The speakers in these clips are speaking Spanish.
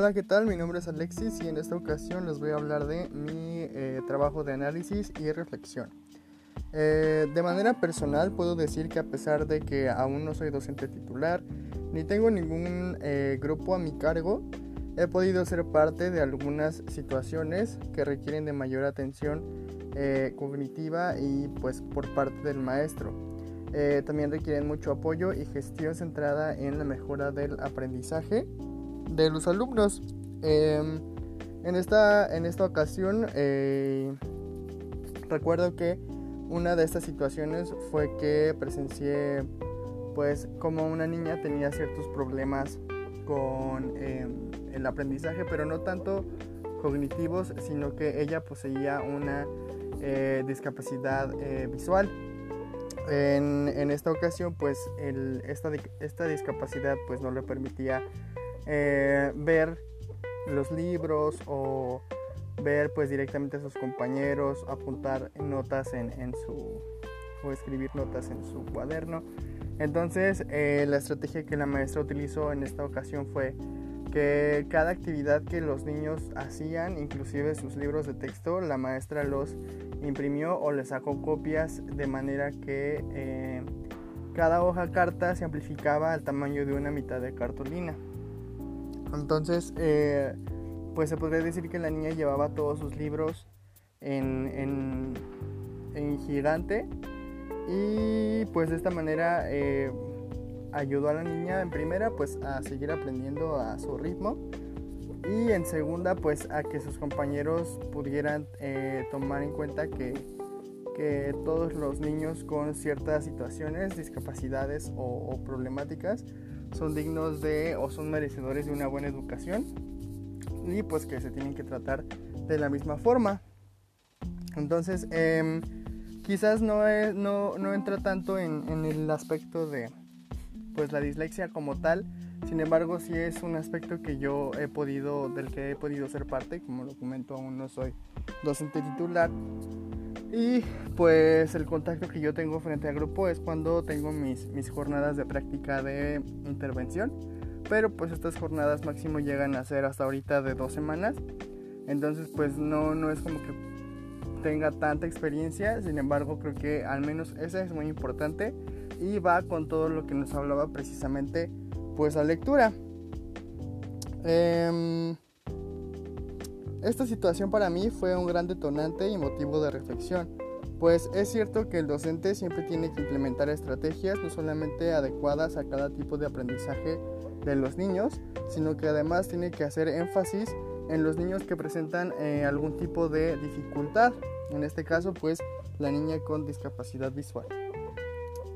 Hola, ¿qué tal? Mi nombre es Alexis y en esta ocasión les voy a hablar de mi eh, trabajo de análisis y reflexión. Eh, de manera personal puedo decir que a pesar de que aún no soy docente titular ni tengo ningún eh, grupo a mi cargo, he podido ser parte de algunas situaciones que requieren de mayor atención cognitiva y pues por parte del maestro. también requieren mucho apoyo y gestión centrada en la mejora del aprendizaje de los alumnos. Em, en, esta, en esta ocasión eh, recuerdo que una de estas situaciones fue que presencié pues como una niña tenía ciertos problemas con em, el aprendizaje, pero no tanto cognitivos, sino que ella poseía una eh, discapacidad eh, visual. En, en, esta ocasión, pues esta, esta discapacidad pues no le permitía eh, ver los libros o ver pues directamente a sus compañeros, apuntar notas en, su o escribir notas en su cuaderno. Entonces eh, la estrategia que la maestra utilizó en esta ocasión fue que cada actividad que los niños hacían, inclusive sus libros de texto, la maestra los imprimió o les sacó copias de manera que eh, cada hoja carta se amplificaba al tamaño de una mitad de cartulina. Entonces, eh, pues se podría decir que la niña llevaba todos sus libros en, gigante. Y pues de esta manera eh, ayudó a la niña en primera pues a seguir aprendiendo a su ritmo. Y en segunda pues a que sus compañeros pudieran eh, tomar en cuenta que, que, todos los niños con ciertas situaciones, discapacidades o problemáticas son dignos de o son merecedores de una buena educación y pues que se tienen que tratar de la misma forma. Entonces, em, quizás no, no, entra tanto en, en, el aspecto de pues la dislexia como tal, sin embargo sí es un aspecto que yo he podido, del que he podido ser parte, como lo comento aún no soy docente titular, y pues el contacto que yo tengo frente al grupo es cuando tengo mis, mis jornadas de práctica de intervención. Pero pues estas jornadas máximo llegan a ser hasta ahorita de dos semanas. Entonces pues no, no es como que tenga tanta experiencia. Sin embargo creo que al menos esa es muy importante. Y va con todo lo que nos hablaba precisamente pues la lectura. Eh, esta situación para mí fue un gran detonante y motivo de reflexión, pues es cierto que el docente siempre tiene que implementar estrategias no solamente adecuadas a cada tipo de aprendizaje de los niños, sino que además tiene que hacer énfasis en los niños que presentan eh, algún tipo de dificultad, en este caso pues la niña con discapacidad visual.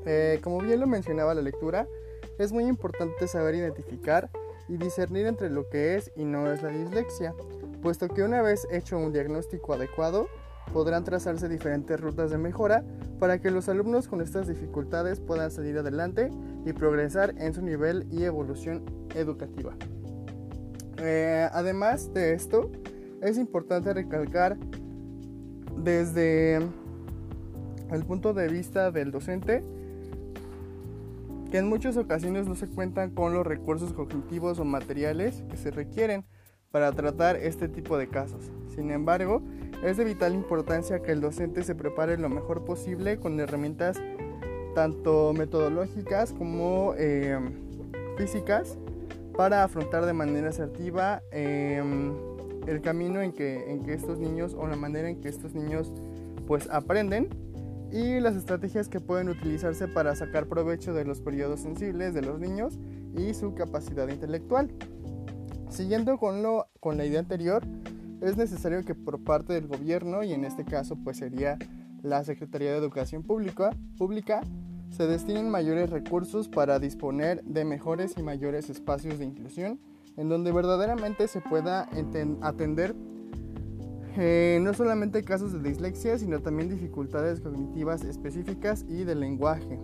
Eh, como bien lo mencionaba la lectura, es muy importante saber identificar y discernir entre lo que es y no es la dislexia, puesto que una vez hecho un diagnóstico adecuado, podrán trazarse diferentes rutas de mejora para que los alumnos con estas dificultades puedan salir adelante y progresar en su nivel y evolución educativa. Eh, además de esto, es importante recalcar desde el punto de vista del docente que en muchas ocasiones no se cuentan con los recursos cognitivos o materiales que se requieren para tratar este tipo de casos. Sin embargo, es de vital importancia que el docente se prepare lo mejor posible con herramientas tanto metodológicas como eh, físicas para afrontar de manera asertiva em, el camino en que, en que estos niños o la manera en que estos niños pues aprenden y las estrategias que pueden utilizarse para sacar provecho de los periodos sensibles de los niños y su capacidad intelectual. Siguiendo con, lo, con la idea anterior, es necesario que por parte del gobierno, y en este caso pues sería la Secretaría de Educación Pública, Pública se destinen mayores recursos para disponer de mejores y mayores espacios de inclusión en donde verdaderamente se pueda atender eh, no solamente casos de dislexia, sino también dificultades cognitivas específicas y de lenguaje.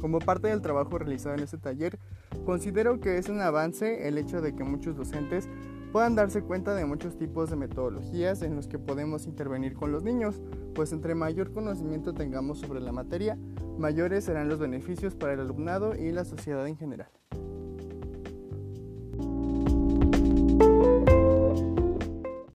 Como parte del trabajo realizado en este taller, considero que es un avance el hecho de que muchos docentes puedan darse cuenta de muchos tipos de metodologías en los que podemos intervenir con los niños, pues entre mayor conocimiento tengamos sobre la materia, mayores serán los beneficios para el alumnado y la sociedad en general.